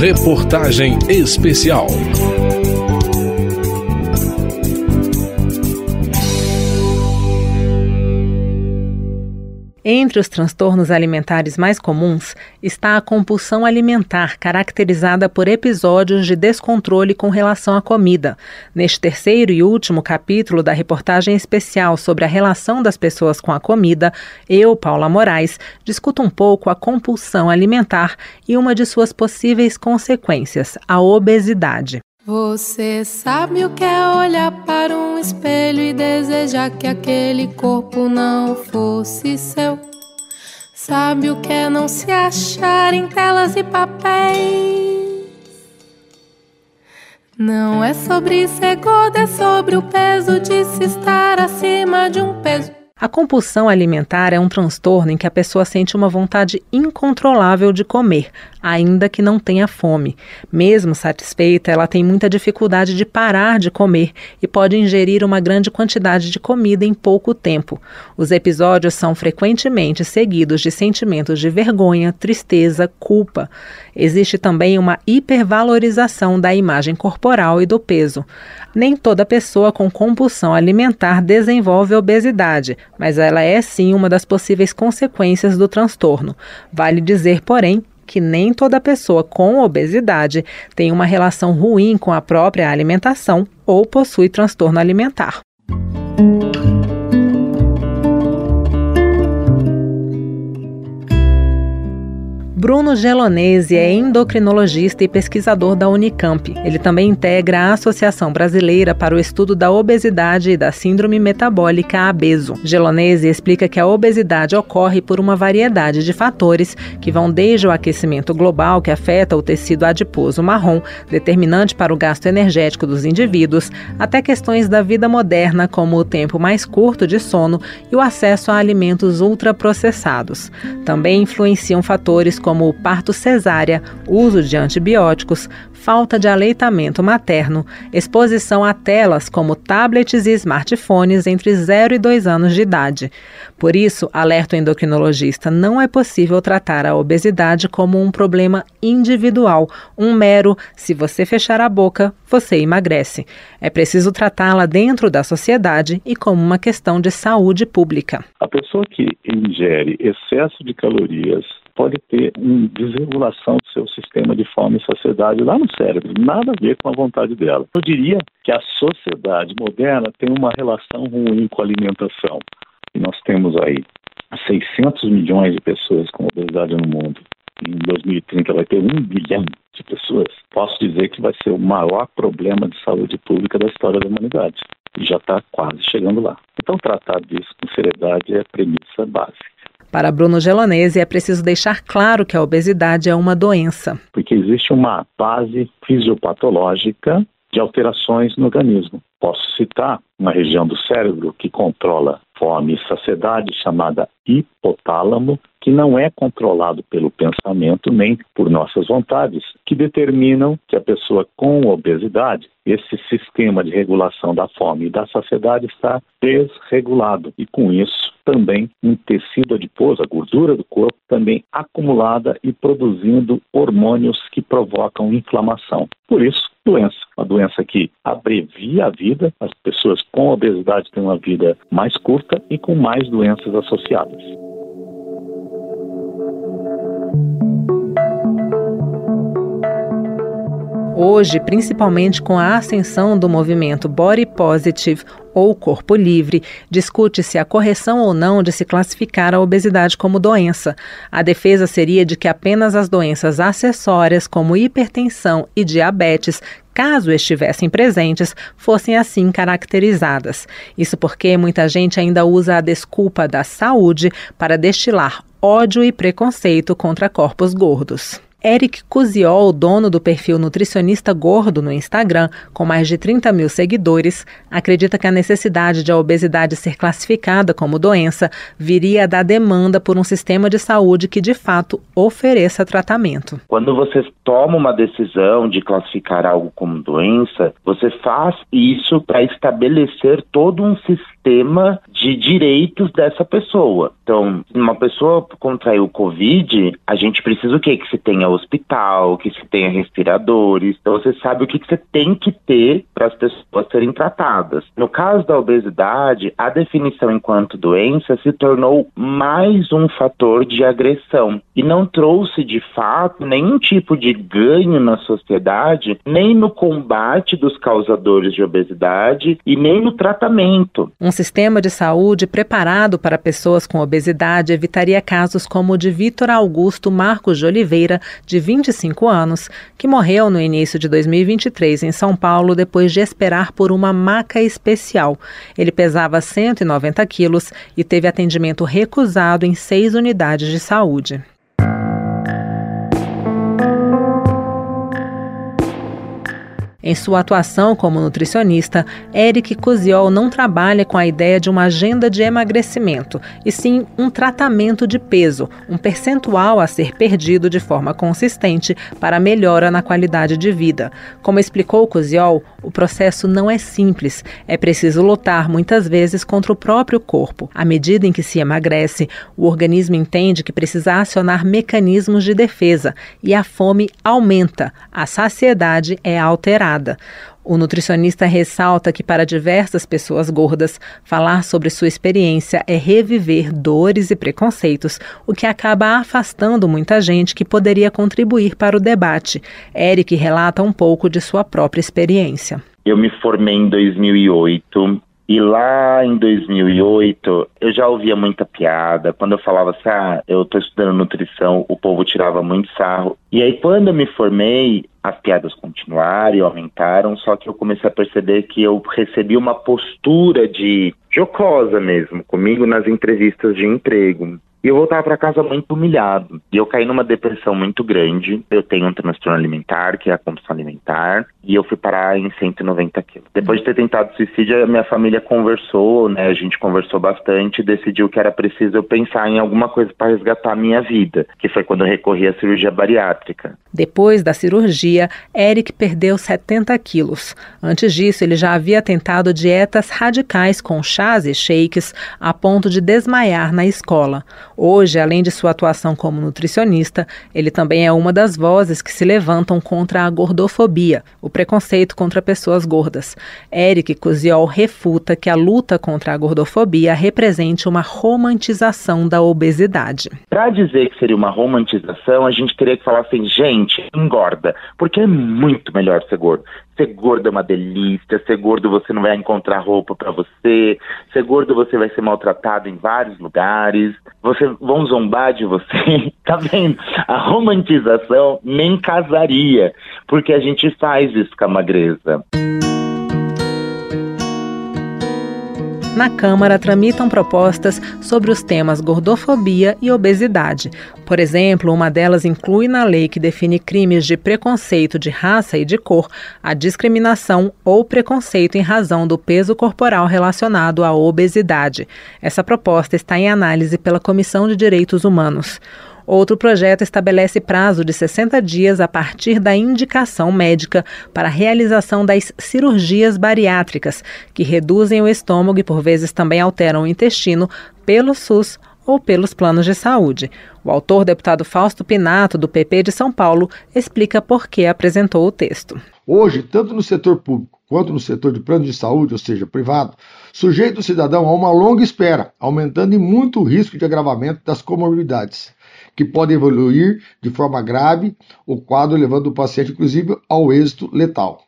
Reportagem especial. Entre os transtornos alimentares mais comuns está a compulsão alimentar, caracterizada por episódios de descontrole com relação à comida. Neste terceiro e último capítulo da reportagem especial sobre a relação das pessoas com a comida, eu, Paula Moraes, discuto um pouco a compulsão alimentar e uma de suas possíveis consequências, a obesidade. Você sabe o que é olhar para um espelho e desejar que aquele corpo não fosse seu? Sabe o que é não se achar em telas e papéis? Não é sobre ser gordo, é sobre o peso de se estar acima de um peso. A compulsão alimentar é um transtorno em que a pessoa sente uma vontade incontrolável de comer, ainda que não tenha fome. Mesmo satisfeita, ela tem muita dificuldade de parar de comer e pode ingerir uma grande quantidade de comida em pouco tempo. Os episódios são frequentemente seguidos de sentimentos de vergonha, tristeza, culpa. Existe também uma hipervalorização da imagem corporal e do peso. Nem toda pessoa com compulsão alimentar desenvolve obesidade, mas ela é sim uma das possíveis consequências do transtorno. Vale dizer, porém, que nem toda pessoa com obesidade tem uma relação ruim com a própria alimentação ou possui transtorno alimentar. Bruno Gelonese é endocrinologista e pesquisador da Unicamp. Ele também integra a Associação Brasileira para o Estudo da Obesidade e da Síndrome Metabólica ABESO. Gelonese explica que a obesidade ocorre por uma variedade de fatores que vão desde o aquecimento global que afeta o tecido adiposo marrom, determinante para o gasto energético dos indivíduos, até questões da vida moderna, como o tempo mais curto de sono e o acesso a alimentos ultraprocessados. Também influenciam fatores como como o parto cesárea, uso de antibióticos, falta de aleitamento materno, exposição a telas como tablets e smartphones entre 0 e 2 anos de idade. Por isso, alerta o endocrinologista, não é possível tratar a obesidade como um problema individual, um mero se você fechar a boca, você emagrece. É preciso tratá-la dentro da sociedade e como uma questão de saúde pública. A pessoa que ingere excesso de calorias pode ter uma desregulação do seu sistema de fome e saciedade lá no cérebro, nada a ver com a vontade dela. Eu diria que a sociedade moderna tem uma relação ruim com a alimentação. E nós temos aí 600 milhões de pessoas com obesidade no mundo. Em 2030 vai ter um bilhão de pessoas. Posso dizer que vai ser o maior problema de saúde pública da história da humanidade. E já está quase chegando lá. Então, tratar disso com seriedade é a premissa básica. Para Bruno Gelonese, é preciso deixar claro que a obesidade é uma doença. Porque existe uma base fisiopatológica de alterações no organismo. Posso citar uma região do cérebro que controla fome e saciedade, chamada hipotálamo, que não é controlado pelo pensamento nem por nossas vontades, que determinam que a pessoa com obesidade, esse sistema de regulação da fome e da saciedade está desregulado e com isso também um tecido adiposo, a gordura do corpo, também acumulada e produzindo hormônios que provocam inflamação. Por isso, doença, uma doença que abrevia a vida, as pessoas com obesidade têm uma vida mais curta e com mais doenças associadas. Hoje, principalmente com a ascensão do movimento Body Positive ou corpo livre, discute-se a correção ou não de se classificar a obesidade como doença. A defesa seria de que apenas as doenças acessórias, como hipertensão e diabetes, caso estivessem presentes, fossem assim caracterizadas. Isso porque muita gente ainda usa a desculpa da saúde para destilar ódio e preconceito contra corpos gordos. Eric Cusiol, dono do perfil Nutricionista Gordo no Instagram, com mais de 30 mil seguidores, acredita que a necessidade de a obesidade ser classificada como doença viria da demanda por um sistema de saúde que de fato ofereça tratamento. Quando você toma uma decisão de classificar algo como doença, você faz isso para estabelecer todo um sistema de direitos dessa pessoa. Então, uma pessoa contraiu o Covid, a gente precisa o quê? Que se tenha hospital, que se tenha respiradores. Então, você sabe o que, que você tem que ter para as pessoas serem tratadas. No caso da obesidade, a definição enquanto doença se tornou mais um fator de agressão e não trouxe, de fato, nenhum tipo de ganho na sociedade, nem no combate dos causadores de obesidade e nem no tratamento. Um sistema de saúde preparado para pessoas com obesidade evitaria casos como o de Vitor Augusto Marcos de Oliveira, de 25 anos, que morreu no início de 2023 em São Paulo depois de esperar por uma maca especial. Ele pesava 190 quilos e teve atendimento recusado em seis unidades de saúde. Em sua atuação como nutricionista, Eric Coziol não trabalha com a ideia de uma agenda de emagrecimento, e sim um tratamento de peso, um percentual a ser perdido de forma consistente para melhora na qualidade de vida. Como explicou Coziol, o processo não é simples. É preciso lutar muitas vezes contra o próprio corpo. À medida em que se emagrece, o organismo entende que precisa acionar mecanismos de defesa e a fome aumenta, a saciedade é alterada. O nutricionista ressalta que, para diversas pessoas gordas, falar sobre sua experiência é reviver dores e preconceitos, o que acaba afastando muita gente que poderia contribuir para o debate. Eric relata um pouco de sua própria experiência. Eu me formei em 2008 e lá em 2008, eu já ouvia muita piada. Quando eu falava assim, ah, eu estou estudando nutrição, o povo tirava muito sarro. E aí, quando eu me formei, as piadas continuaram e aumentaram, só que eu comecei a perceber que eu recebi uma postura de jocosa mesmo comigo nas entrevistas de emprego. E eu voltava para casa muito humilhado. E eu caí numa depressão muito grande. Eu tenho um transtorno alimentar, que é a compulsão alimentar, e eu fui parar em 190 quilos. Depois de ter tentado suicídio, a minha família conversou, né? A gente conversou bastante e decidiu que era preciso eu pensar em alguma coisa para resgatar a minha vida, que foi quando eu recorri à cirurgia bariátrica. Depois da cirurgia, Eric perdeu 70 quilos. Antes disso, ele já havia tentado dietas radicais com chás e shakes a ponto de desmaiar na escola. Hoje, além de sua atuação como nutricionista, ele também é uma das vozes que se levantam contra a gordofobia, o preconceito contra pessoas gordas. Eric Cusiol refuta que a luta contra a gordofobia represente uma romantização da obesidade. Para dizer que seria uma romantização, a gente teria que falar assim, gente, engorda, porque é muito melhor ser gordo. Ser gordo é uma delícia, ser gordo você não vai encontrar roupa para você, ser gordo você vai ser maltratado em vários lugares, você vão zombar de você, tá vendo? A romantização nem casaria, porque a gente faz isso com a magreza. Na Câmara tramitam propostas sobre os temas gordofobia e obesidade. Por exemplo, uma delas inclui na lei que define crimes de preconceito de raça e de cor a discriminação ou preconceito em razão do peso corporal relacionado à obesidade. Essa proposta está em análise pela Comissão de Direitos Humanos. Outro projeto estabelece prazo de 60 dias a partir da indicação médica para a realização das cirurgias bariátricas, que reduzem o estômago e por vezes também alteram o intestino, pelo SUS ou pelos planos de saúde. O autor, deputado Fausto Pinato, do PP de São Paulo, explica por que apresentou o texto. Hoje, tanto no setor público quanto no setor de plano de saúde, ou seja, privado, sujeita o cidadão a uma longa espera, aumentando em muito o risco de agravamento das comorbidades que pode evoluir de forma grave o quadro, levando o paciente, inclusive, ao êxito letal.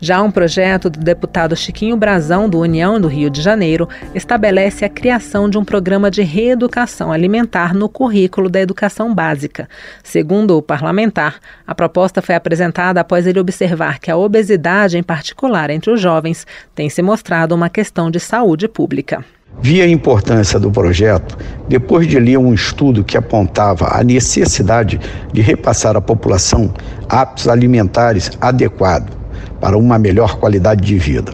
Já um projeto do deputado Chiquinho Brazão, do União do Rio de Janeiro, estabelece a criação de um programa de reeducação alimentar no currículo da educação básica. Segundo o parlamentar, a proposta foi apresentada após ele observar que a obesidade, em particular entre os jovens, tem se mostrado uma questão de saúde pública. Vi a importância do projeto depois de ler um estudo que apontava a necessidade de repassar à população hábitos alimentares adequados para uma melhor qualidade de vida.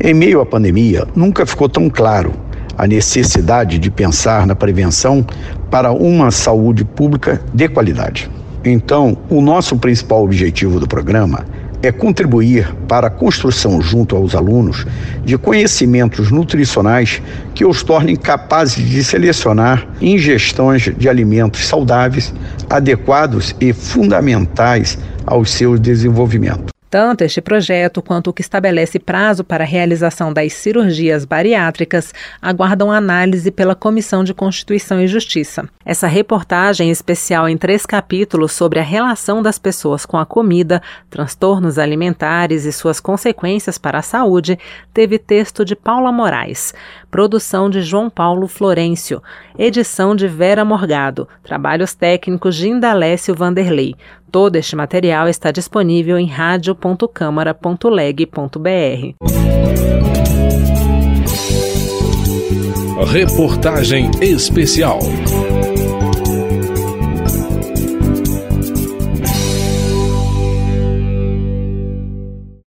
Em meio à pandemia, nunca ficou tão claro a necessidade de pensar na prevenção para uma saúde pública de qualidade. Então, o nosso principal objetivo do programa é contribuir para a construção junto aos alunos de conhecimentos nutricionais que os tornem capazes de selecionar ingestões de alimentos saudáveis, adequados e fundamentais ao seu desenvolvimento. Tanto este projeto quanto o que estabelece prazo para a realização das cirurgias bariátricas aguardam análise pela Comissão de Constituição e Justiça. Essa reportagem especial em três capítulos sobre a relação das pessoas com a comida, transtornos alimentares e suas consequências para a saúde teve texto de Paula Moraes, produção de João Paulo Florencio, edição de Vera Morgado, trabalhos técnicos de Indalécio Vanderlei. Todo este material está disponível em radio.câmara.leg.br. Reportagem especial.